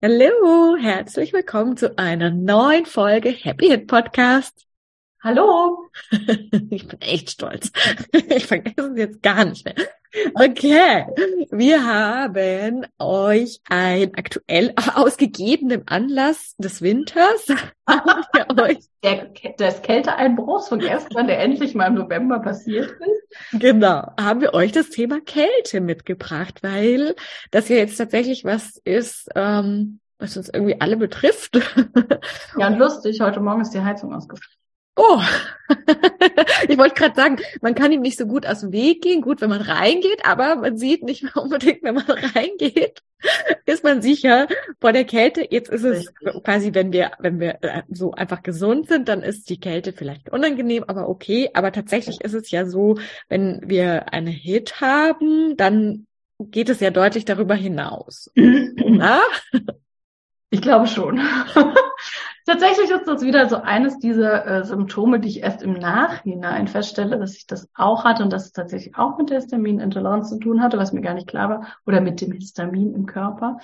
Hallo, herzlich willkommen zu einer neuen Folge Happy Hit Podcast. Hallo. Ich bin echt stolz. Ich vergesse es jetzt gar nicht mehr. Okay, wir haben euch ein aktuell ausgegebenem Anlass des Winters der, des Kälteeinbruchs von gestern, der endlich mal im November passiert ist. Genau, haben wir euch das Thema Kälte mitgebracht, weil das ja jetzt tatsächlich was ist, ähm, was uns irgendwie alle betrifft. Ja, und lustig, heute Morgen ist die Heizung ausgefallen. Oh, ich wollte gerade sagen, man kann ihm nicht so gut aus dem Weg gehen, gut, wenn man reingeht, aber man sieht nicht mehr unbedingt, wenn man reingeht, ist man sicher vor der Kälte. Jetzt ist es Richtig. quasi, wenn wir, wenn wir äh, so einfach gesund sind, dann ist die Kälte vielleicht unangenehm, aber okay. Aber tatsächlich ist es ja so, wenn wir eine Hit haben, dann geht es ja deutlich darüber hinaus. Ich glaube schon. Tatsächlich ist das wieder so eines dieser äh, Symptome, die ich erst im Nachhinein feststelle, dass ich das auch hatte und dass es tatsächlich auch mit der Histaminintoleranz zu tun hatte, was mir gar nicht klar war, oder mit dem Histamin im Körper.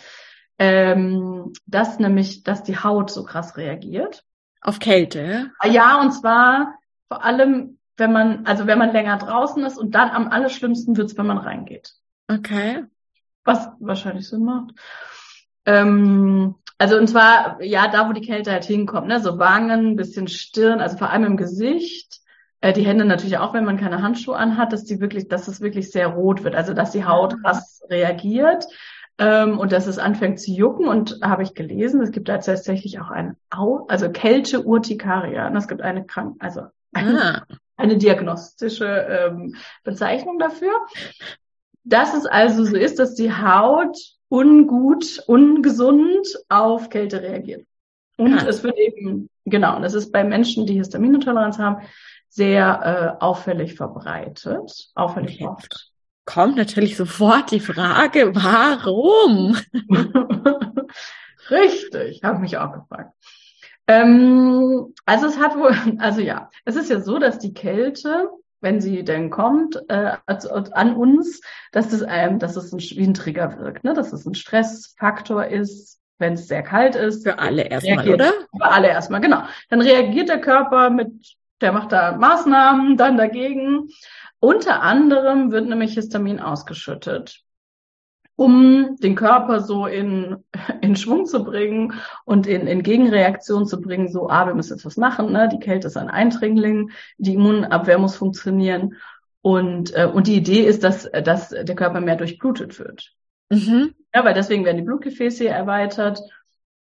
Ähm, dass nämlich, dass die Haut so krass reagiert. Auf Kälte? Ja, und zwar vor allem, wenn man, also wenn man länger draußen ist und dann am allerschlimmsten wird's, wenn man reingeht. Okay. Was wahrscheinlich Sinn macht. Ähm, also und zwar, ja, da wo die Kälte halt hinkommt, ne? so Wangen, bisschen Stirn, also vor allem im Gesicht. Äh, die Hände natürlich auch, wenn man keine Handschuhe anhat, dass die wirklich, dass es wirklich sehr rot wird, also dass die Haut krass reagiert ähm, und dass es anfängt zu jucken. Und habe ich gelesen, es gibt da tatsächlich auch ein Au also Kälte-Urtikaria. Und es gibt eine Krank also eine, ah. eine diagnostische ähm, Bezeichnung dafür. Dass es also so ist, dass die Haut ungut, ungesund auf Kälte reagiert. Und ah. es wird eben, genau, das ist bei Menschen, die Histaminintoleranz haben, sehr äh, auffällig verbreitet, auffällig okay. oft. Kommt natürlich sofort die Frage, warum? Richtig, habe mich auch gefragt. Ähm, also es hat wohl, also ja, es ist ja so, dass die Kälte wenn sie denn kommt, äh, an uns, dass es ähm, dass es ein, wie ein Trigger wirkt, ne? dass es ein Stressfaktor ist, wenn es sehr kalt ist. Für alle erstmal, oder? Für alle erstmal, genau. Dann reagiert der Körper mit, der macht da Maßnahmen dann dagegen. Unter anderem wird nämlich Histamin ausgeschüttet um den Körper so in, in Schwung zu bringen und in, in Gegenreaktion zu bringen, so, ah, wir müssen jetzt was machen, ne? die Kälte ist ein Eindringling, die Immunabwehr muss funktionieren. Und, äh, und die Idee ist, dass, dass der Körper mehr durchblutet wird. Mhm. Ja, weil deswegen werden die Blutgefäße erweitert.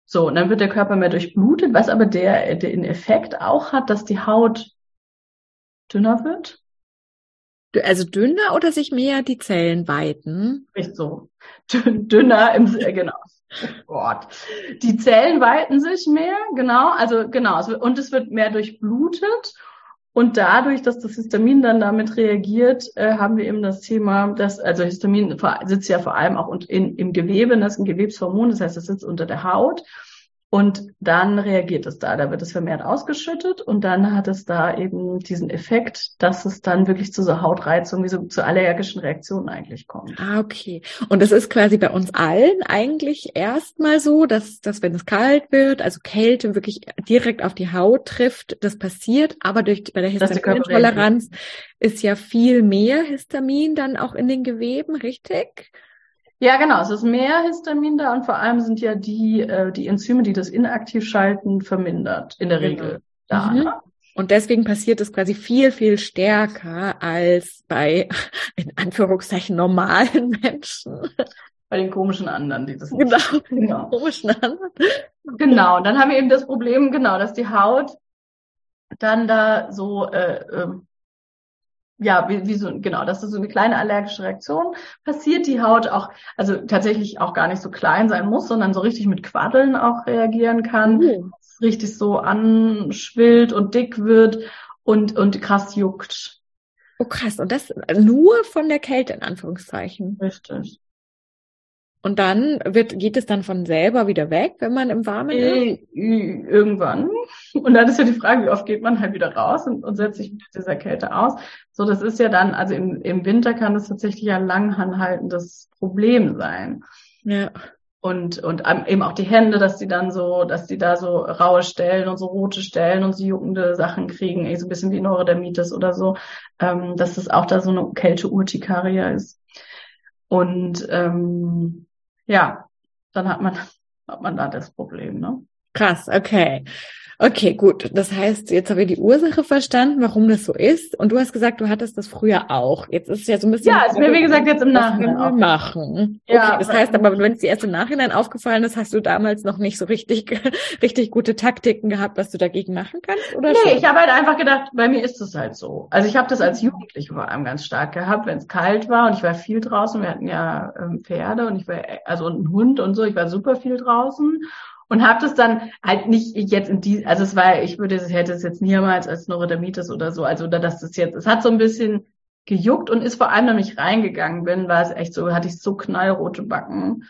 So, und dann wird der Körper mehr durchblutet, was aber der, der den Effekt auch hat, dass die Haut dünner wird. Also dünner oder sich mehr die Zellen weiten? Nicht so. Dünner im, äh, genau. Gott. Die Zellen weiten sich mehr, genau, also genau, und es wird mehr durchblutet. Und dadurch, dass das Histamin dann damit reagiert, äh, haben wir eben das Thema, dass, also Histamin sitzt ja vor allem auch in, im Gewebe, das ist ein Gewebshormon, das heißt, es sitzt unter der Haut. Und dann reagiert es da, da wird es vermehrt ausgeschüttet und dann hat es da eben diesen Effekt, dass es dann wirklich zu so Hautreizung, wie so zu allergischen Reaktionen eigentlich kommt. Ah, okay. Und das ist quasi bei uns allen eigentlich erstmal so, dass, dass wenn es kalt wird, also Kälte wirklich direkt auf die Haut trifft, das passiert, aber durch, bei der Histaminintoleranz ist ja viel mehr Histamin dann auch in den Geweben, richtig? Ja, genau. Es ist mehr Histamin da und vor allem sind ja die, äh, die Enzyme, die das inaktiv schalten, vermindert in der Genau. Regel da. Mhm. Ne? Und deswegen passiert es quasi viel, viel stärker als bei, in Anführungszeichen, normalen Menschen. Bei den komischen anderen, die das nicht. Genau. Genau. Komischen anderen. Genau. Und dann haben wir eben das Problem, genau, dass die Haut dann da so, äh, ähm, ja, wie, wie so, genau, dass das so eine kleine allergische Reaktion passiert, die Haut auch, also tatsächlich auch gar nicht so klein sein muss, sondern so richtig mit Quaddeln auch reagieren kann. Oh. richtig so anschwillt und dick wird und, und krass juckt. oh, krass. Und das nur von der Kälte, in Anführungszeichen. Richtig. Und dann wird, geht es dann von selber wieder weg, wenn man im Warmen ist? Äh, äh, Irgendwann. Und dann ist ja die Frage, wie oft geht man halt wieder raus und, und setzt sich mit dieser Kälte aus. So, das ist ja dann, also im, im Winter kann das tatsächlich ein langanhaltendes Problem sein. Ja. Und, und eben auch die Hände, dass die dann so, dass die da so raue Stellen und so rote Stellen und so juckende Sachen kriegen, eh so ein bisschen wie Neurodermitis oder so, ähm, dass das auch da so eine Kälte-Urtikaria ist. Und ähm, ja, dann hat man, hat man da das Problem, ne? Krass, okay. Okay, gut. Das heißt, jetzt haben wir die Ursache verstanden, warum das so ist. Und du hast gesagt, du hattest das früher auch. Jetzt ist es ja so ein bisschen. Ja, ist mir wie gesagt jetzt im Nachhinein machen. Ja, okay, das heißt aber, wenn es dir erst im Nachhinein aufgefallen ist, hast du damals noch nicht so richtig, richtig gute Taktiken gehabt, was du dagegen machen kannst, oder Nee, schon? ich habe halt einfach gedacht, bei mir ist es halt so. Also ich habe das als Jugendliche vor allem ganz stark gehabt, wenn es kalt war und ich war viel draußen. Wir hatten ja ähm, Pferde und ich war also und einen Hund und so. Ich war super viel draußen und habe das dann halt nicht jetzt in die, also es war, ich würde, ich hätte es jetzt niemals als Neurodermitis oder so, also oder dass das jetzt, es hat so ein bisschen gejuckt und ist vor allem, wenn ich reingegangen bin, war es echt so, hatte ich so knallrote Backen.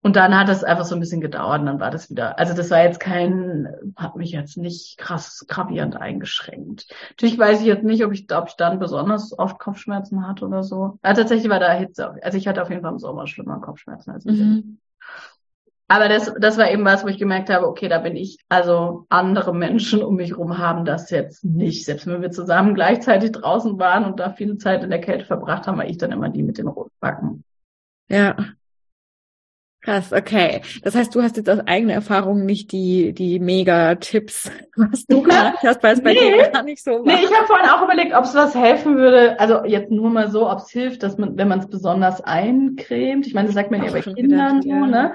Und dann hat es einfach so ein bisschen gedauert und dann war das wieder, also das war jetzt kein, hat mich jetzt nicht krass gravierend eingeschränkt. Natürlich weiß ich jetzt nicht, ob ich, ob ich dann besonders oft Kopfschmerzen hatte oder so. Ja, tatsächlich war da Hitze, also ich hatte auf jeden Fall im Sommer schlimmer Kopfschmerzen als im. Mhm. Aber das, das war eben was, wo ich gemerkt habe, okay, da bin ich, also andere Menschen um mich rum haben das jetzt nicht. Selbst wenn wir zusammen gleichzeitig draußen waren und da viele Zeit in der Kälte verbracht haben, war ich dann immer die mit den roten Backen. Ja. Krass, okay. Das heißt, du hast jetzt aus eigener Erfahrung nicht die, die Mega-Tipps, was du gerade hast, weil es bei Nee. dir gar nicht so war. Nee, ich habe vorhin auch überlegt, ob es was helfen würde. Also jetzt nur mal so, ob es hilft, dass man, wenn man es besonders eincremt. Ich meine, das sagt man ja bei Kindern so, ja. ne?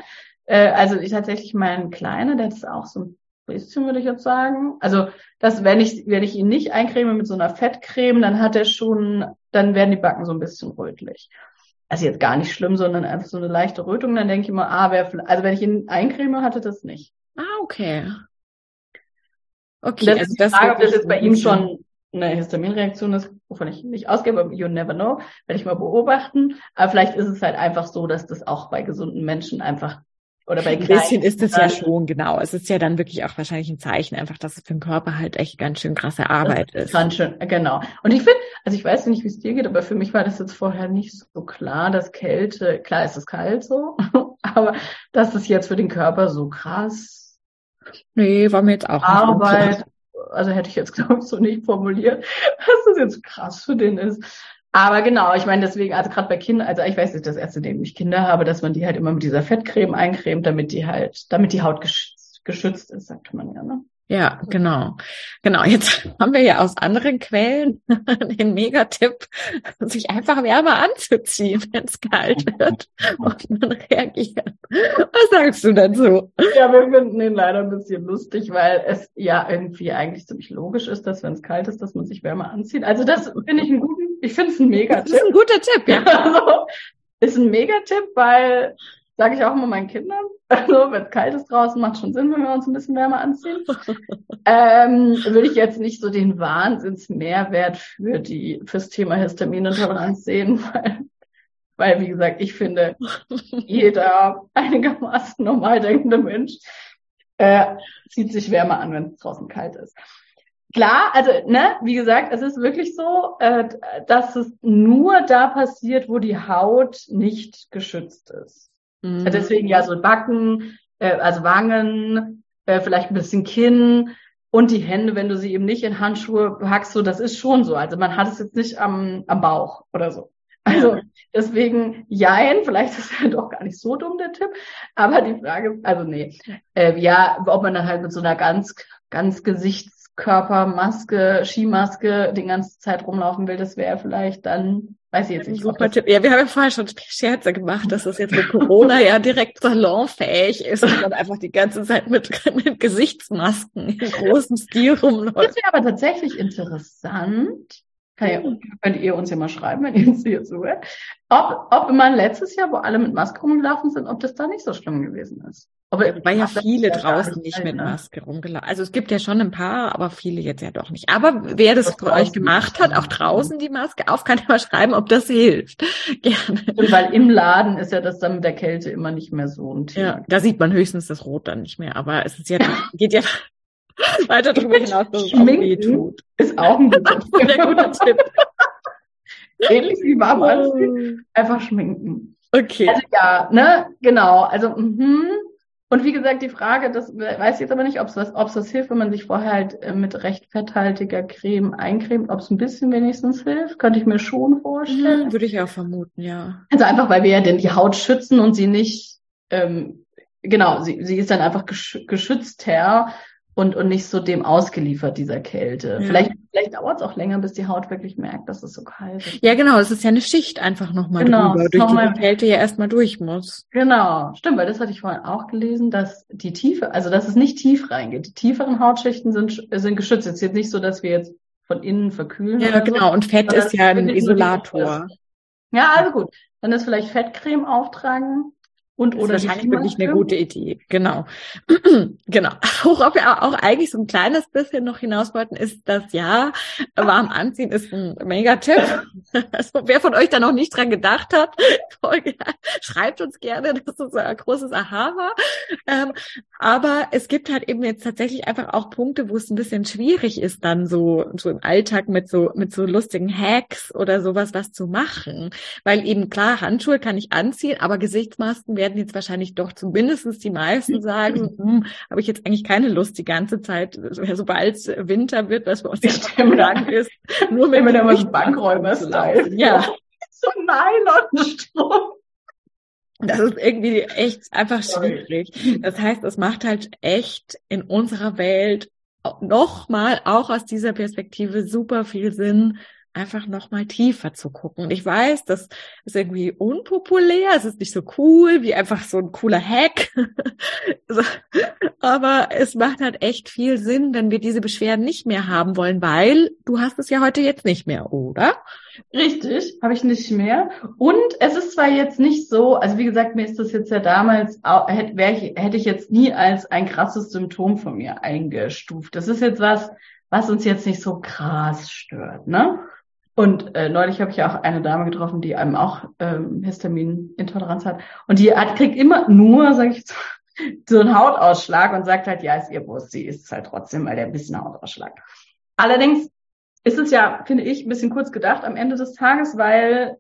Äh, also ich tatsächlich mein Kleiner, der es auch so ein bisschen, würde ich jetzt sagen. Also, dass wenn ich, wenn ich ihn nicht eincreme mit so einer Fettcreme, dann hat er schon, dann werden die Backen so ein bisschen rötlich. Also jetzt gar nicht schlimm, sondern einfach so eine leichte Rötung. Dann denke ich immer, ah, wer, also wenn ich ihn eincreme, hatte das nicht. Ah, okay. Okay, Das also ist die Frage, ob das jetzt bei ihm schon eine Histaminreaktion ist, wovon ich nicht ausgehe, aber you never know, werde ich mal beobachten. Aber vielleicht ist es halt einfach so, dass das auch bei gesunden Menschen einfach oder bei Ein bisschen ist es ja schon, genau. Es ist ja dann wirklich auch wahrscheinlich ein Zeichen, einfach, dass es für den Körper halt echt ganz schön krasse Arbeit ist. Ganz schön, genau. Und ich finde, also ich weiß nicht, wie es dir geht, aber für mich war das jetzt vorher nicht so klar, dass Kälte, klar ist es kalt so, aber dass es jetzt für den Körper so krass Nee, war mir jetzt auch nicht so Arbeit, klar. also hätte ich jetzt, glaube ich, so nicht formuliert, dass das jetzt krass für den ist. Aber genau, ich meine deswegen, also gerade bei Kindern, also ich weiß nicht, das erste, dem ich Kinder habe, dass man die halt immer mit dieser Fettcreme eincremt, damit die halt, damit die Haut geschützt, geschützt ist, sagt man ja, ne? Ja, genau. Genau. Jetzt haben wir ja aus anderen Quellen den Megatipp, sich einfach wärmer anzuziehen, wenn es kalt wird und man reagiert. Was sagst du dazu? Ja, wir finden ihn leider ein bisschen lustig, weil es ja irgendwie eigentlich ziemlich logisch ist, dass wenn es kalt ist, dass man sich wärmer anzieht. Also das finde ich einen guten, ich finde es ein Das ist ein guter Tipp, ja. Also, ist ein Megatipp, weil, sage ich auch immer meinen Kindern, also wenn es kalt ist draußen, macht schon Sinn, wenn wir uns ein bisschen wärmer anziehen. ähm, will ich jetzt nicht so den Wahnsinnsmehrwert für die, fürs Thema Histaminintoleranz sehen, weil, weil, wie gesagt, ich finde, jeder einigermaßen normal denkende Mensch äh, zieht sich wärmer an, wenn es draußen kalt ist. Klar, also ne, wie gesagt, es ist wirklich so, äh, dass es nur da passiert, wo die Haut nicht geschützt ist. Mhm. Also Deswegen ja so Backen, äh, also Wangen, äh, vielleicht ein bisschen Kinn und die Hände, wenn du sie eben nicht in Handschuhe packst, so das ist schon so. Also man hat es jetzt nicht am, am Bauch oder so. Also deswegen, jein, vielleicht ist er doch gar nicht so dumm, der Tipp. Aber die Frage, also nee, äh, ja, ob man dann halt mit so einer ganz, ganz Gesichtskörpermaske, Skimaske die ganze Zeit rumlaufen will, das wäre vielleicht dann Weiß ich jetzt nicht. Super Tipp. Ja, wir haben ja vorher schon Scherze gemacht, dass das jetzt mit Corona ja direkt salonfähig ist und dann einfach die ganze Zeit mit, mit Gesichtsmasken in großem Stil rumläuft. Das wäre aber tatsächlich interessant. Kann ja, könnt ihr uns ja mal schreiben, wenn ihr uns hier zuhört, ob, ob immer letztes Jahr, wo alle mit Maske rumgelaufen sind, ob das da nicht so schlimm gewesen ist. Aber weil ja viele draußen nicht mit ne? Maske rumgelaufen. Also es gibt ja schon ein paar, aber viele jetzt ja doch nicht. Aber wer das für euch gemacht hat, auch draußen die Maske auf, kann ja mal schreiben, ob das hilft. Gerne. Und weil im Laden ist ja das dann mit der Kälte immer nicht mehr so ein Thema. Ja, da sieht man höchstens das Rot dann nicht mehr. Aber es ist ja, geht ja weiter darüber hinaus, dass es auch weh tut. Ist auch ein guter, guter Tipp. Ähnlich wie warm anziehen. Einfach schminken. Okay. Also ja, ne, genau. Also, mhm. Und wie gesagt, die Frage, das weiß ich jetzt aber nicht, ob es das, ob's das hilft, wenn man sich vorher halt äh, mit recht fetthaltiger Creme eincremt, ob es ein bisschen wenigstens hilft, könnte ich mir schon vorstellen. Hm, würde ich auch vermuten, ja. Also einfach, weil wir ja denn die Haut schützen und sie nicht, ähm, genau, sie, sie ist dann einfach geschützter und, und nicht so dem ausgeliefert, dieser Kälte. Ja. Vielleicht, vielleicht dauert es auch länger, bis die Haut wirklich merkt, dass es so kalt ist. Ja, genau, es ist ja eine Schicht einfach nochmal genau, drüber, durch die die Kälte ja erstmal durch muss. Genau, stimmt, weil das hatte ich vorhin auch gelesen, dass die Tiefe, also dass es nicht tief reingeht. Die tieferen Hautschichten sind, sind geschützt. Es ist jetzt nicht so, dass wir jetzt von innen verkühlen. Ja, genau, so, und Fett ist ja ein Isolator. Ja, also gut. Dann ist vielleicht Fettcreme auftragen und oder ist wahrscheinlich wirklich eine gute Idee. Genau. genau. Worauf wir auch eigentlich so ein kleines bisschen noch hinaus wollten, ist das ja, warm anziehen ist ein Mega-Tipp. Also wer von euch da noch nicht dran gedacht hat, schreibt uns gerne, dass das ein großes Aha war. Ähm, aber es gibt halt eben jetzt tatsächlich einfach auch Punkte, wo es ein bisschen schwierig ist, dann so, so im Alltag mit so, mit so lustigen Hacks oder sowas was zu machen. Weil eben klar, Handschuhe kann ich anziehen, aber Gesichtsmasken werden werden jetzt wahrscheinlich doch zumindestens die meisten sagen, hm, habe ich jetzt eigentlich keine Lust die ganze Zeit, sobald es Winter wird, was bei uns nicht sagen ist, nur mit dem was Bankräuber-Style. Ja. So Nylonstrom. Das ist irgendwie echt einfach schwierig. Das heißt, es macht halt echt in unserer Welt nochmal auch aus dieser Perspektive super viel Sinn, einfach nochmal tiefer zu gucken. ich weiß, das ist irgendwie unpopulär, es ist nicht so cool wie einfach so ein cooler Hack. Aber es macht halt echt viel Sinn, wenn wir diese Beschwerden nicht mehr haben wollen, weil du hast es ja heute jetzt nicht mehr, oder? Richtig, habe ich nicht mehr. Und es ist zwar jetzt nicht so, also wie gesagt, mir ist das jetzt ja damals, hätte, ich, hätte ich jetzt nie als ein krasses Symptom von mir eingestuft. Das ist jetzt was, was uns jetzt nicht so krass stört, ne? Und äh, neulich habe ich ja auch eine Dame getroffen, die einem auch ähm, Histaminintoleranz hat. Und die hat, kriegt immer nur, sage ich so, so einen Hautausschlag und sagt halt, ja, ist ihr Brust, sie ist es halt trotzdem, weil der ein bisschen Hautausschlag. Allerdings ist es ja, finde ich, ein bisschen kurz gedacht am Ende des Tages, weil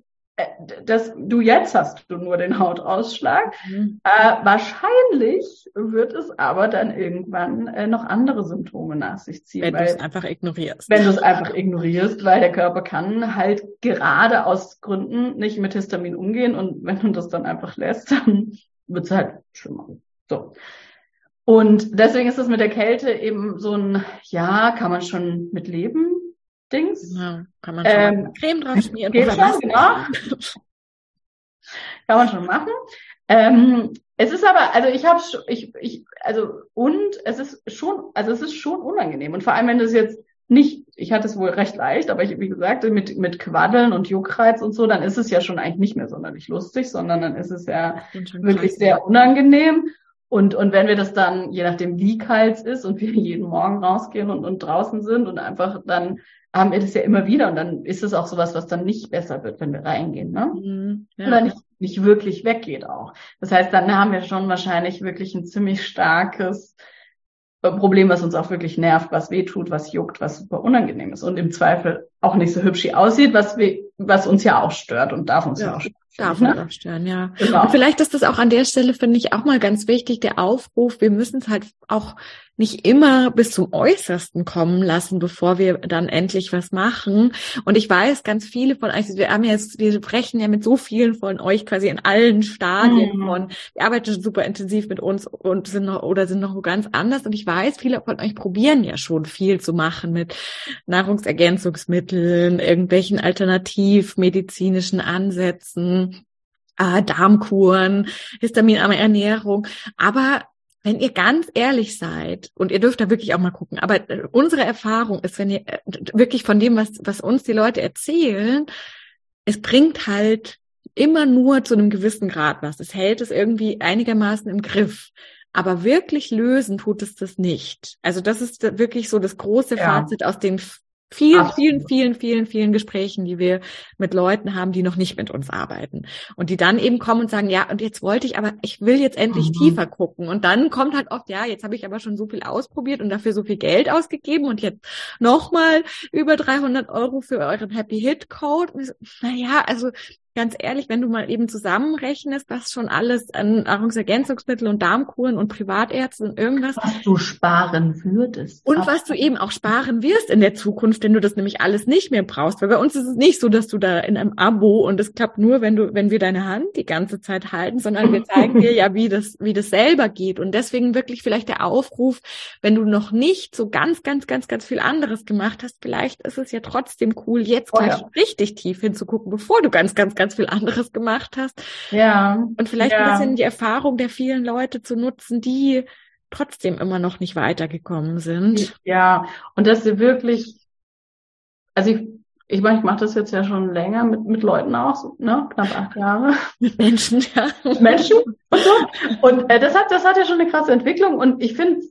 dass du jetzt hast du nur den Hautausschlag. Mhm. Äh, wahrscheinlich wird es aber dann irgendwann äh, noch andere Symptome nach sich ziehen. Wenn du es einfach ignorierst. Wenn du es einfach ignorierst, weil der Körper kann halt gerade aus Gründen nicht mit Histamin umgehen und wenn du das dann einfach lässt, dann wird es halt schlimmer. So. Und deswegen ist es mit der Kälte eben so ein, ja, kann man schon mit leben, Dings. Ja, kann man schon ähm, Creme drauf schmieren. Geht schon, genau. kann man schon machen. Ähm, es ist aber, also ich habe, ich, ich, also und es ist schon, also es ist schon unangenehm und vor allem wenn das jetzt nicht, ich hatte es wohl recht leicht, aber ich, wie gesagt, mit, mit Quaddeln und Juckreiz und so, dann ist es ja schon eigentlich nicht mehr sonderlich lustig, sondern dann ist es ja wirklich sehr unangenehm. Und, und wenn wir das dann, je nachdem wie kalt es ist und wir jeden Morgen rausgehen und, und draußen sind und einfach dann haben wir das ja immer wieder und dann ist es auch sowas, was dann nicht besser wird, wenn wir reingehen, ne? Mhm, ja. Oder nicht, nicht wirklich weggeht auch. Das heißt, dann haben wir schon wahrscheinlich wirklich ein ziemlich starkes äh, Problem, was uns auch wirklich nervt, was weh tut, was juckt, was super unangenehm ist und im Zweifel auch nicht so hübsch aussieht, was wir, was uns ja auch stört und darf uns ja, ja auch stören. Darf uns ne? auch stören, ja. Genau. Und vielleicht ist das auch an der Stelle, finde ich, auch mal ganz wichtig, der Aufruf, wir müssen es halt auch nicht immer bis zum Äußersten kommen lassen, bevor wir dann endlich was machen. Und ich weiß, ganz viele von euch, wir haben jetzt, wir sprechen ja mit so vielen von euch quasi in allen Stadien mhm. von, wir arbeiten super intensiv mit uns und sind noch, oder sind noch ganz anders. Und ich weiß, viele von euch probieren ja schon viel zu machen mit Nahrungsergänzungsmitteln, irgendwelchen alternativmedizinischen Ansätzen äh, Darmkuren, histaminarme Ernährung. Aber wenn ihr ganz ehrlich seid, und ihr dürft da wirklich auch mal gucken, aber äh, unsere Erfahrung ist, wenn ihr äh, wirklich von dem, was, was uns die Leute erzählen, es bringt halt immer nur zu einem gewissen Grad was. Es hält es irgendwie einigermaßen im Griff. Aber wirklich lösen tut es das nicht. Also das ist wirklich so das große ja. Fazit aus den vielen, Absolut. vielen, vielen, vielen, vielen Gesprächen, die wir mit Leuten haben, die noch nicht mit uns arbeiten. Und die dann eben kommen und sagen, ja, und jetzt wollte ich aber, ich will jetzt endlich mhm. tiefer gucken. Und dann kommt halt oft, ja, jetzt habe ich aber schon so viel ausprobiert und dafür so viel Geld ausgegeben und jetzt nochmal über 300 Euro für euren Happy Hit Code. So, naja, also ganz ehrlich, wenn du mal eben zusammenrechnest, was schon alles an Nahrungsergänzungsmittel und Darmkuren und Privatärzten und irgendwas. Was du sparen würdest. Und was du eben auch sparen wirst in der Zukunft, wenn du das nämlich alles nicht mehr brauchst. Weil bei uns ist es nicht so, dass du da in einem Abo und es klappt nur, wenn du, wenn wir deine Hand die ganze Zeit halten, sondern wir zeigen dir ja, wie das, wie das selber geht. Und deswegen wirklich vielleicht der Aufruf, wenn du noch nicht so ganz, ganz, ganz, ganz viel anderes gemacht hast, vielleicht ist es ja trotzdem cool, jetzt oh, gleich ja. richtig tief hinzugucken, bevor du ganz, ganz, ganz ganz viel anderes gemacht hast. Ja. Und vielleicht ja. ein bisschen die Erfahrung der vielen Leute zu nutzen, die trotzdem immer noch nicht weitergekommen sind. Ja, und dass sie wirklich, also ich, ich meine, ich mache das jetzt ja schon länger mit, mit Leuten auch, so, ne? knapp acht Jahre. Mit Menschen, ja. Menschen und so. Und äh, das hat, das hat ja schon eine krasse Entwicklung und ich finde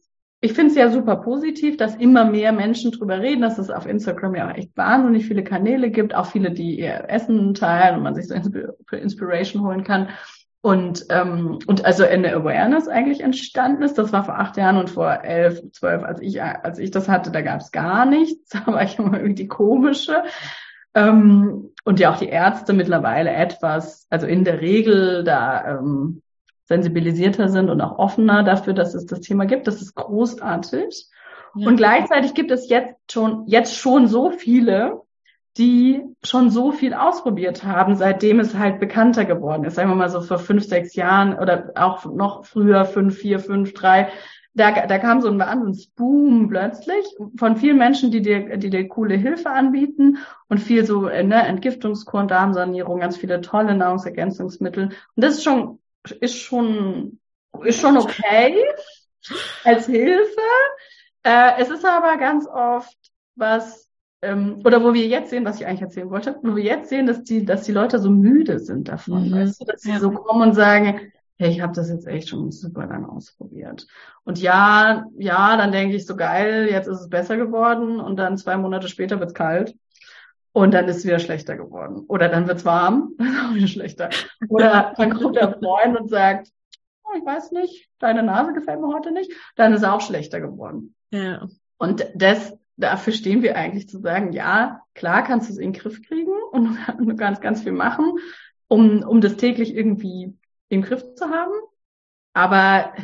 ich finde es ja super positiv, dass immer mehr Menschen drüber reden, dass es auf Instagram ja auch echt wahnsinnig viele Kanäle gibt, auch viele, die ihr Essen teilen und man sich so für Inspiration holen kann. Und, ähm, und also eine Awareness eigentlich entstanden ist. Das war vor acht Jahren und vor elf, zwölf, als ich, als ich das hatte, da gab es gar nichts. Da war ich immer irgendwie die komische. Ähm, und ja auch die Ärzte mittlerweile etwas, also in der Regel da ähm, sensibilisierter sind und auch offener dafür, dass es das Thema gibt. Das ist großartig. Ja. Und gleichzeitig gibt es jetzt schon, jetzt schon so viele, die schon so viel ausprobiert haben, seitdem es halt bekannter geworden ist. Sagen wir mal so vor fünf, sechs Jahren oder auch noch früher, fünf, vier, fünf, drei. Da, da kam so ein Wahnsinnsboom plötzlich von vielen Menschen, die dir, die dir coole Hilfe anbieten und viel so äh, ne, Entgiftungskuren, Darmsanierung, ganz viele tolle Nahrungsergänzungsmittel. Und das ist schon ist schon, ist schon okay als Hilfe. Äh, es ist aber ganz oft was, ähm, oder wo wir jetzt sehen, was ich eigentlich erzählen wollte, wo wir jetzt sehen, dass die, dass die Leute so müde sind davon, mhm. weißt du, dass sie so kommen und sagen, hey, ich habe das jetzt echt schon super lang ausprobiert. Und ja, ja, dann denke ich so geil, jetzt ist es besser geworden und dann zwei Monate später wird's kalt. Und dann ist es wieder schlechter geworden. Oder dann wird's warm, dann ist auch wieder schlechter. Oder dann kommt der Freund und sagt, oh, ich weiß nicht, deine Nase gefällt mir heute nicht, dann ist es auch schlechter geworden. Ja. Und das, dafür stehen wir eigentlich zu sagen, ja, klar kannst du es in den Griff kriegen und du kannst ganz viel machen, um, um das täglich irgendwie im Griff zu haben. Aber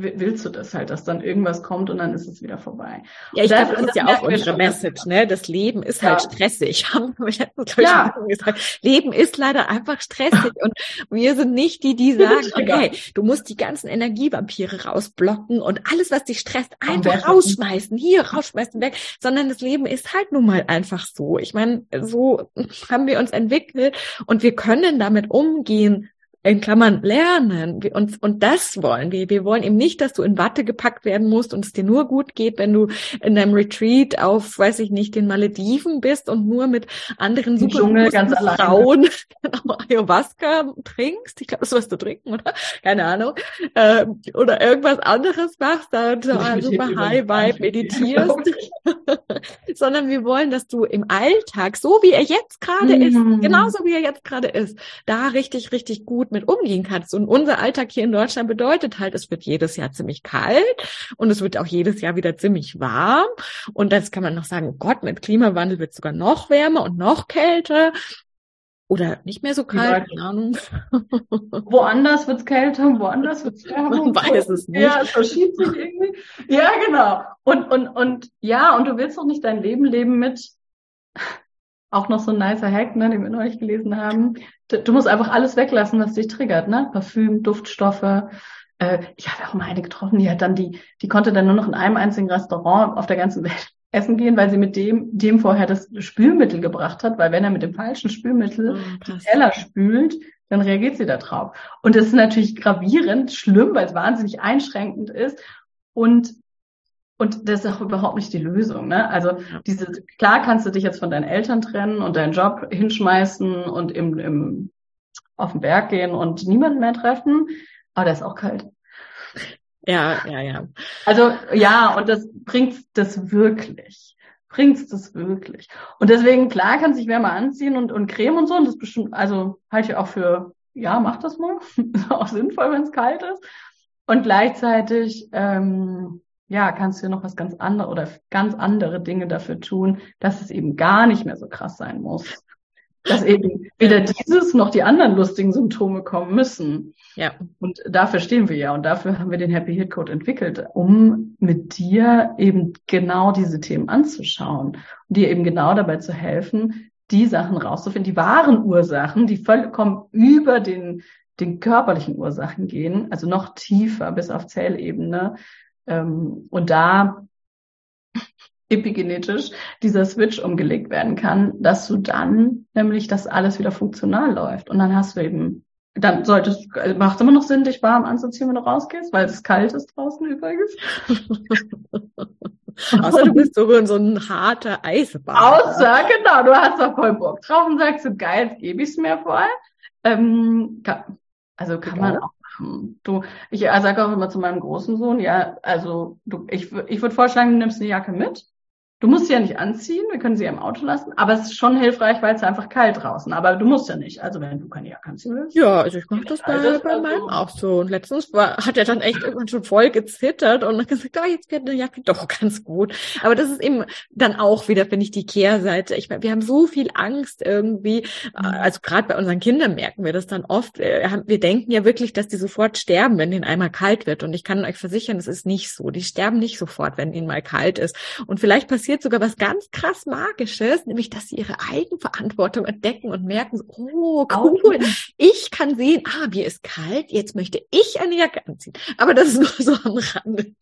willst du das halt, dass dann irgendwas kommt und dann ist es wieder vorbei. Ja, ich glaube, das ist ja auch unsere Message, ne? Das Leben ist halt ja. stressig. Haben wir ja. gesagt. Leben ist leider einfach stressig und wir sind nicht die, die sagen, okay, du musst die ganzen Energievampire rausblocken und alles, was dich stresst, einfach rausschmeißen, hier rausschmeißen, weg, sondern das Leben ist halt nun mal einfach so. Ich meine, so haben wir uns entwickelt und wir können damit umgehen, in Klammern lernen. Und, und das wollen wir. Wir wollen eben nicht, dass du in Watte gepackt werden musst und es dir nur gut geht, wenn du in deinem Retreat auf, weiß ich nicht, den Malediven bist und nur mit anderen super ganz Frauen genau, Ayahuasca trinkst. Ich glaube, das wirst du trinken, oder? Keine Ahnung. Äh, oder irgendwas anderes machst, da super High Vibe meditierst. Sondern wir wollen, dass du im Alltag, so wie er jetzt gerade mm. ist, mhm. genauso wie er jetzt gerade ist, da richtig, richtig gut mit mit umgehen kannst. Und unser Alltag hier in Deutschland bedeutet halt, es wird jedes Jahr ziemlich kalt und es wird auch jedes Jahr wieder ziemlich warm. Und das kann man noch sagen, oh Gott, mit Klimawandel wird es sogar noch wärmer und noch kälter. Oder nicht mehr so kalt, keine Ahnung. Woanders wird's kälter, woanders wird's wärmer. Man weiß es nicht. Ja, es verschiebt sich irgendwie. Ja, genau. Und, und, und, ja, und du willst doch nicht dein Leben leben mit, auch noch so ein nicer Hack, ne, den wir neulich gelesen haben. Du, du musst einfach alles weglassen, was dich triggert, ne? Parfüm, Duftstoffe. Äh, ich habe auch mal eine getroffen, die hat dann die, die konnte dann nur noch in einem einzigen Restaurant auf der ganzen Welt essen gehen, weil sie mit dem, dem vorher das Spülmittel gebracht hat, weil wenn er mit dem falschen Spülmittel oh, die Teller spült, dann reagiert sie da drauf. Und das ist natürlich gravierend, schlimm, weil es wahnsinnig einschränkend ist. Und und das ist auch überhaupt nicht die Lösung. Ne? Also diese, klar kannst du dich jetzt von deinen Eltern trennen und deinen Job hinschmeißen und im, im, auf den Berg gehen und niemanden mehr treffen, aber der ist auch kalt. Ja, ja, ja. Also ja, und das bringt das wirklich. Bringt's das wirklich. Und deswegen, klar, kann sich Wärme anziehen und, und Creme und so. Und das bestimmt, also halte ich auch für, ja, mach das mal. ist auch sinnvoll, wenn es kalt ist. Und gleichzeitig, ähm, ja, kannst du noch was ganz anderes oder ganz andere Dinge dafür tun, dass es eben gar nicht mehr so krass sein muss dass eben weder dieses noch die anderen lustigen Symptome kommen müssen. Ja. Und dafür stehen wir ja und dafür haben wir den Happy Hit Code entwickelt, um mit dir eben genau diese Themen anzuschauen und dir eben genau dabei zu helfen, die Sachen rauszufinden, die wahren Ursachen, die vollkommen über den, den körperlichen Ursachen gehen, also noch tiefer bis auf Zellebene. Ähm, und da epigenetisch dieser Switch umgelegt werden kann, dass du dann nämlich, dass alles wieder funktional läuft. Und dann hast du eben, dann solltest, also macht es immer noch Sinn, dich warm anzuziehen, wenn du rausgehst, weil es kalt ist draußen übrigens. Außer du bist so, so ein harter Eisbahn. Außer, genau, du hast da voll Bock drauf und sagst so, geil, jetzt gebe ich es mir voll. Ähm, kann, also kann genau. man auch machen. Du, ich sage auch immer zu meinem großen Sohn, ja, also du, ich, ich würde vorschlagen, du nimmst eine Jacke mit Du musst sie ja nicht anziehen, wir können sie ja im Auto lassen, aber es ist schon hilfreich, weil es einfach kalt draußen. Aber du musst ja nicht. Also wenn du keine Jacke anziehen willst. Ja, also ich mache das bei, also, bei meinem auch so. Und letztens war, hat er dann echt irgendwann schon voll gezittert und hat gesagt, oh, jetzt wird eine Jacke doch ganz gut. Aber das ist eben dann auch wieder, finde ich, die Kehrseite. Ich meine, wir haben so viel Angst irgendwie. Mhm. Also gerade bei unseren Kindern merken wir das dann oft. Wir denken ja wirklich, dass die sofort sterben, wenn ihnen einmal kalt wird. Und ich kann euch versichern, es ist nicht so. Die sterben nicht sofort, wenn ihnen mal kalt ist. Und vielleicht passiert passiert sogar was ganz krass Magisches, nämlich, dass sie ihre Eigenverantwortung entdecken und merken, oh, cool, ich kann sehen, ah, mir ist kalt, jetzt möchte ich eine Jacke anziehen. Aber das ist nur so am Rande.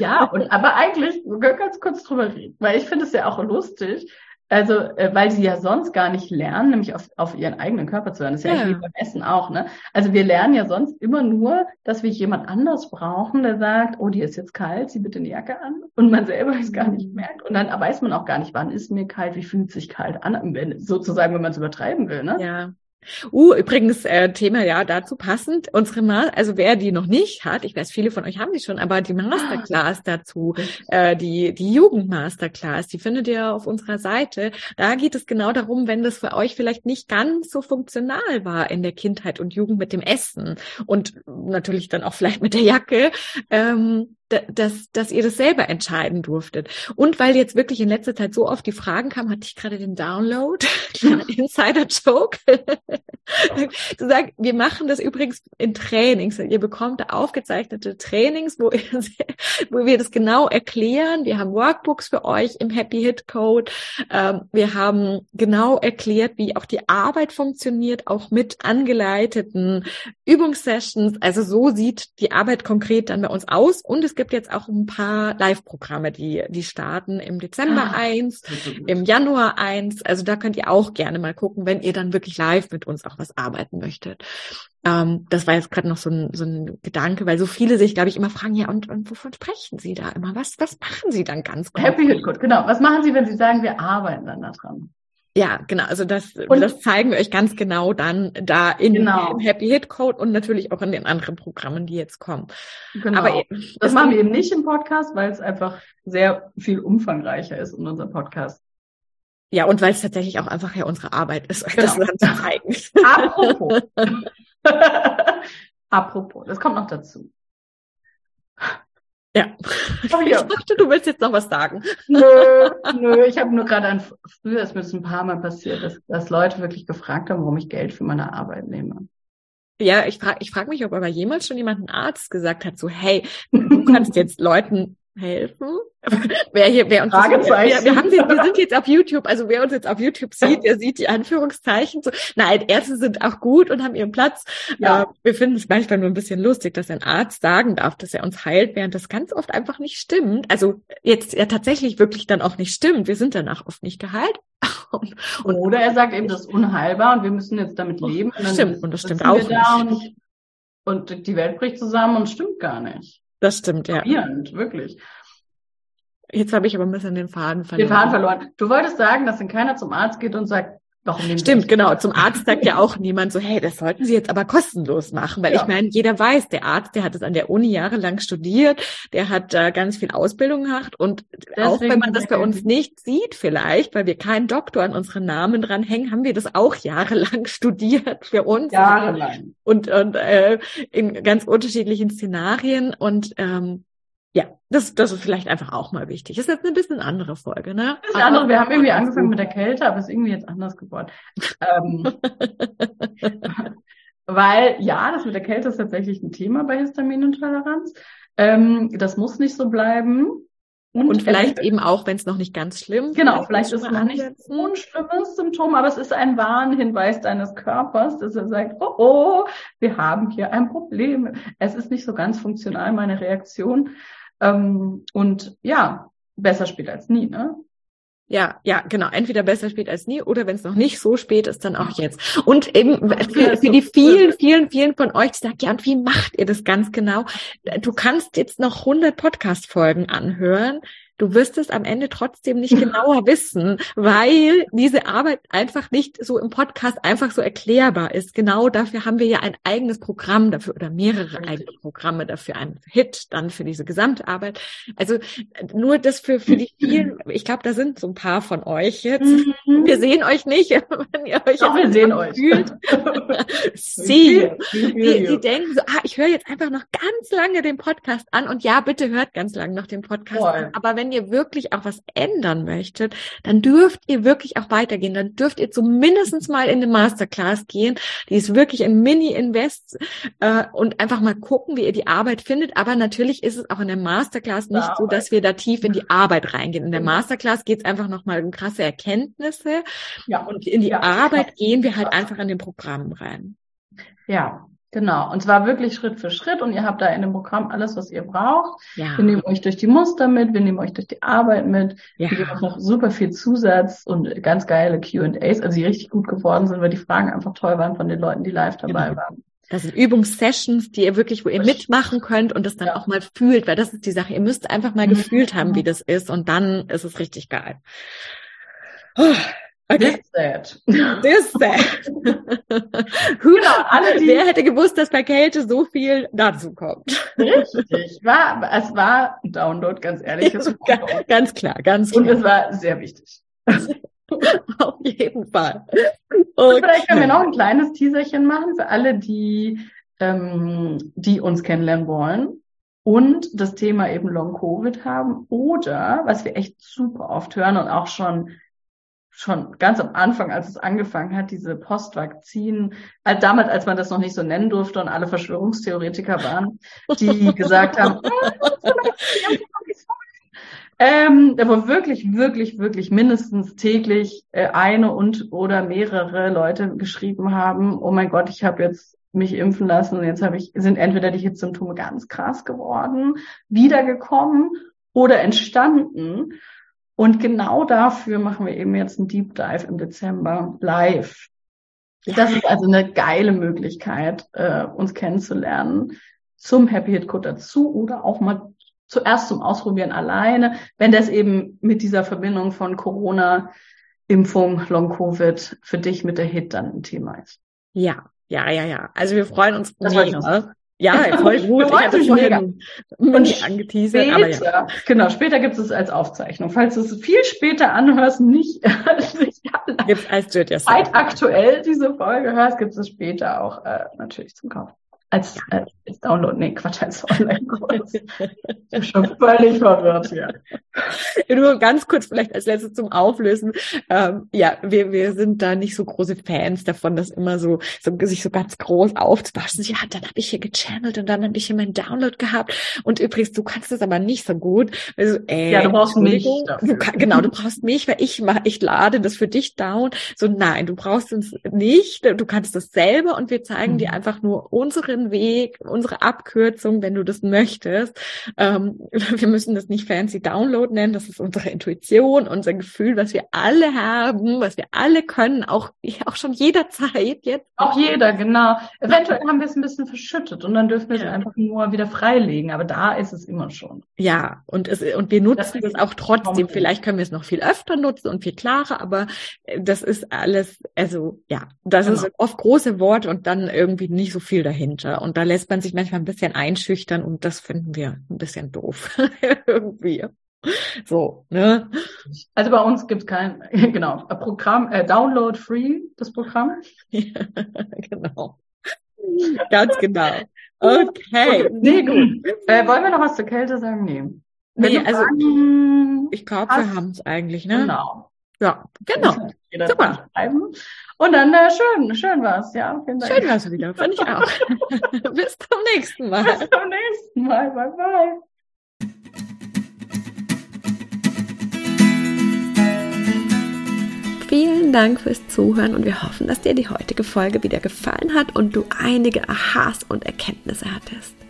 Ja, und aber eigentlich, wir können ganz kurz drüber reden, weil ich finde es ja auch lustig, also, äh, weil sie ja sonst gar nicht lernen, nämlich auf, auf ihren eigenen Körper zu hören. Das ist ja, ja. beim Essen auch, ne? Also wir lernen ja sonst immer nur, dass wir jemand anders brauchen, der sagt, oh, die ist jetzt kalt, zieh bitte eine Jacke an. Und man selber es gar nicht merkt. Und dann weiß man auch gar nicht, wann ist mir kalt, wie fühlt sich kalt an, wenn, sozusagen, wenn man es übertreiben will, ne? Ja. Uh, übrigens, äh, Thema ja dazu passend. Unsere Ma also wer die noch nicht hat, ich weiß, viele von euch haben die schon, aber die Masterclass dazu, äh, die, die Jugendmasterclass, die findet ihr auf unserer Seite. Da geht es genau darum, wenn das für euch vielleicht nicht ganz so funktional war in der Kindheit und Jugend mit dem Essen und natürlich dann auch vielleicht mit der Jacke, ähm, dass, dass ihr das selber entscheiden durftet. Und weil jetzt wirklich in letzter Zeit so oft die Fragen kamen, hatte ich gerade den Download, Insider-Joke, zu sagen, wir machen das übrigens in Trainings. Ihr bekommt aufgezeichnete Trainings, wo, ihr, wo wir das genau erklären. Wir haben Workbooks für euch im Happy Hit Code. Ähm, wir haben genau erklärt, wie auch die Arbeit funktioniert, auch mit angeleiteten Übungssessions. Also so sieht die Arbeit konkret dann bei uns aus. Und es gibt jetzt auch ein paar Live-Programme, die, die starten im Dezember ah, eins, im Januar eins. Also da könnt ihr auch gerne mal gucken, wenn ihr dann wirklich live mit uns auch was arbeiten möchtet. Ähm, das war jetzt gerade noch so ein, so ein Gedanke, weil so viele sich, glaube ich, immer fragen, ja, und, und wovon sprechen Sie da immer? Was, was machen Sie dann ganz gut? Happy Hit Code, genau. Was machen Sie, wenn Sie sagen, wir arbeiten dann daran? Ja, genau. Also das, und, das zeigen wir euch ganz genau dann da in genau. im Happy Hit Code und natürlich auch in den anderen Programmen, die jetzt kommen. Genau. Aber das machen wir eben nicht im Podcast, weil es einfach sehr viel umfangreicher ist in unserem Podcast. Ja, und weil es tatsächlich auch einfach ja unsere Arbeit ist, genau. das dann zu zeigen. Apropos. Apropos, das kommt noch dazu. Ja. Oh, ja. Ich dachte, du willst jetzt noch was sagen. Nö, nö, ich habe nur gerade an, früher ist mir das ein paar Mal passiert, dass, dass Leute wirklich gefragt haben, warum ich Geld für meine Arbeit nehme. Ja, ich frage ich frag mich, ob aber jemals schon jemand ein Arzt gesagt hat, so, hey, du kannst jetzt Leuten helfen. wer hier, wer uns Fragezeichen. Wir, wir, haben wir sind jetzt auf YouTube, also wer uns jetzt auf YouTube sieht, der sieht die Anführungszeichen. So, nein, Ärzte sind auch gut und haben ihren Platz. Ja. Äh, wir finden es manchmal nur ein bisschen lustig, dass ein Arzt sagen darf, dass er uns heilt, während das ganz oft einfach nicht stimmt. Also jetzt ja tatsächlich wirklich dann auch nicht stimmt. Wir sind danach oft nicht geheilt. Und, und Oder er sagt eben, das ist unheilbar und wir müssen jetzt damit leben. Und stimmt, und das stimmt auch nicht. Und, und die Welt bricht zusammen und stimmt gar nicht. Das stimmt, ja. wirklich. Jetzt habe ich aber ein bisschen den Faden verloren. Den Faden verloren. Du wolltest sagen, dass dann keiner zum Arzt geht und sagt, warum Stimmt, genau. Zum Arzt sagt ja auch niemand so, hey, das sollten Sie jetzt aber kostenlos machen, weil ja. ich meine, jeder weiß, der Arzt, der hat es an der Uni jahrelang studiert, der hat da äh, ganz viel Ausbildung gemacht und Deswegen auch wenn man das bei uns nicht sieht vielleicht, weil wir keinen Doktor an unseren Namen dranhängen, haben wir das auch jahrelang studiert für uns. Jahrelang. Und, und äh, in ganz unterschiedlichen Szenarien und ähm, ja, das, das ist vielleicht einfach auch mal wichtig. Das ist jetzt ein bisschen andere Folge, ne? Das ist andere. Wir haben irgendwie angefangen mit der Kälte, aber es ist irgendwie jetzt anders geworden. ähm, weil, ja, das mit der Kälte ist tatsächlich ein Thema bei Histaminintoleranz. Ähm, das muss nicht so bleiben. Und, und vielleicht eben auch, wenn es noch nicht ganz schlimm ist. Genau, vielleicht ist es noch nicht so ein schlimmes Symptom, aber es ist ein Warnhinweis deines Körpers, dass er sagt, oh, oh, wir haben hier ein Problem. Es ist nicht so ganz funktional, meine Reaktion. Ähm, und ja, besser spät als nie, ne? Ja, ja, genau. Entweder besser spät als nie oder wenn es noch nicht so spät ist, dann auch jetzt. Und eben für, für die vielen, vielen, vielen von euch, die sagen, ja, und wie macht ihr das ganz genau? Du kannst jetzt noch 100 Podcast-Folgen anhören du wirst es am Ende trotzdem nicht genauer wissen, weil diese Arbeit einfach nicht so im Podcast einfach so erklärbar ist. Genau dafür haben wir ja ein eigenes Programm dafür oder mehrere eigene Programme dafür, ein Hit, dann für diese Gesamtarbeit. Also nur das für, für die vielen, ich glaube, da sind so ein paar von euch jetzt. Mhm. Wir sehen euch nicht, wenn ihr euch Doch, wir sehen euch. fühlt. Sie, die, die denken so, ah, ich höre jetzt einfach noch ganz lange den Podcast an und ja, bitte hört ganz lange noch den Podcast Voll. an. Aber wenn wenn ihr wirklich auch was ändern möchtet, dann dürft ihr wirklich auch weitergehen. Dann dürft ihr zumindest mal in eine Masterclass gehen. Die ist wirklich ein Mini-Invest äh, und einfach mal gucken, wie ihr die Arbeit findet. Aber natürlich ist es auch in der Masterclass nicht so, dass wir da tief in die Arbeit reingehen. In der genau. Masterclass geht es einfach nochmal um krasse Erkenntnisse. Ja. Und in die ja. Arbeit gehen wir halt einfach in den Programm rein. Ja, Genau, und zwar wirklich Schritt für Schritt und ihr habt da in dem Programm alles, was ihr braucht. Ja. Wir nehmen euch durch die Muster mit, wir nehmen euch durch die Arbeit mit. Ja. Wir geben auch noch super viel Zusatz und ganz geile Q&As, also die richtig gut geworden sind, weil die Fragen einfach toll waren von den Leuten, die live dabei genau. waren. Das sind Übungssessions, die ihr wirklich, wo ihr mitmachen könnt und das dann ja. auch mal fühlt, weil das ist die Sache. Ihr müsst einfach mal mhm. gefühlt haben, wie das ist und dann ist es richtig geil. Oh. Okay. This sad. This sad. genau, alle, die, Wer hätte gewusst, dass bei Kälte so viel dazu kommt? Richtig. War, es war ein Download, ganz ehrlich. Ja, ganz, ganz klar, ganz klar. Und es war sehr wichtig. Auf jeden Fall. Okay. Vielleicht können wir noch ein kleines Teaserchen machen für alle, die, ähm, die uns kennenlernen wollen und das Thema eben Long Covid haben oder was wir echt super oft hören und auch schon schon ganz am Anfang, als es angefangen hat, diese Postvakzin, also damals, als man das noch nicht so nennen durfte und alle Verschwörungstheoretiker waren, die gesagt haben, ähm, da wo wirklich, wirklich, wirklich mindestens täglich äh, eine und oder mehrere Leute geschrieben haben, oh mein Gott, ich habe jetzt mich impfen lassen und jetzt habe ich, sind entweder die Hitzsymptome ganz krass geworden, wiedergekommen oder entstanden. Und genau dafür machen wir eben jetzt einen Deep Dive im Dezember live. Das ist also eine geile Möglichkeit, äh, uns kennenzulernen zum Happy Hit Code dazu oder auch mal zuerst zum Ausprobieren alleine, wenn das eben mit dieser Verbindung von Corona, Impfung, Long Covid für dich mit der Hit dann ein Thema ist. Ja, ja, ja, ja. Also wir freuen uns das mega. Ja, voll gut. Ich hatte vorhin und angeteasert. Später, aber ja. Genau, später gibt es als Aufzeichnung. Falls du es viel später anhörst, nicht, nicht gibt's als Zeitaktuell diese Folge hörst, gibt es später auch äh, natürlich zum Kauf. Als, als, als Download, nee, Quatsch, als Online-Kurs. ich bin schon völlig verwirrt hier. Nur ganz kurz vielleicht als letztes zum Auflösen. Ähm, ja, wir, wir sind da nicht so große Fans davon, das immer so, so sich so ganz groß aufzubauen. Ja, dann habe ich hier gechannelt und dann habe ich hier meinen Download gehabt. Und übrigens, du kannst das aber nicht so gut. Also, äh, ja, du brauchst mich. Du, genau, du brauchst mich, weil ich mache, ich lade das für dich down. So, nein, du brauchst uns nicht. Du kannst das selber und wir zeigen mhm. dir einfach nur unseren Weg, unsere Abkürzung, wenn du das möchtest. Ähm, wir müssen das nicht fancy Download nennen. Das ist unsere Intuition, unser Gefühl, was wir alle haben, was wir alle können, auch, auch schon jederzeit jetzt. Auch jeder, genau. Eventuell haben wir es ein bisschen verschüttet und dann dürfen wir ja. es einfach nur wieder freilegen. Aber da ist es immer schon. Ja, und es, und wir nutzen das, das auch trotzdem. Vielleicht können wir es noch viel öfter nutzen und viel klarer, aber äh, das ist alles, also, ja, das genau. ist oft große Worte und dann irgendwie nicht so viel dahinter. Und da lässt man sich manchmal ein bisschen einschüchtern und das finden wir ein bisschen doof. irgendwie. So, ne? Also bei uns gibt's kein, genau, Programm, äh, Download Free, das Programm. Ja, genau. Ganz genau. Okay. okay. Nee, gut. Äh, wollen wir noch was zur Kälte sagen? Nee. nee, also ich glaube, wir haben es eigentlich, ne? Genau. Ja, genau. Super. Und dann äh, schön, schön war's, ja. Vielen Dank. Schön war's wieder, fand ich auch. Bis zum nächsten Mal. Bis zum nächsten Mal. Bye bye. Vielen Dank fürs Zuhören und wir hoffen, dass dir die heutige Folge wieder gefallen hat und du einige Aha's und Erkenntnisse hattest.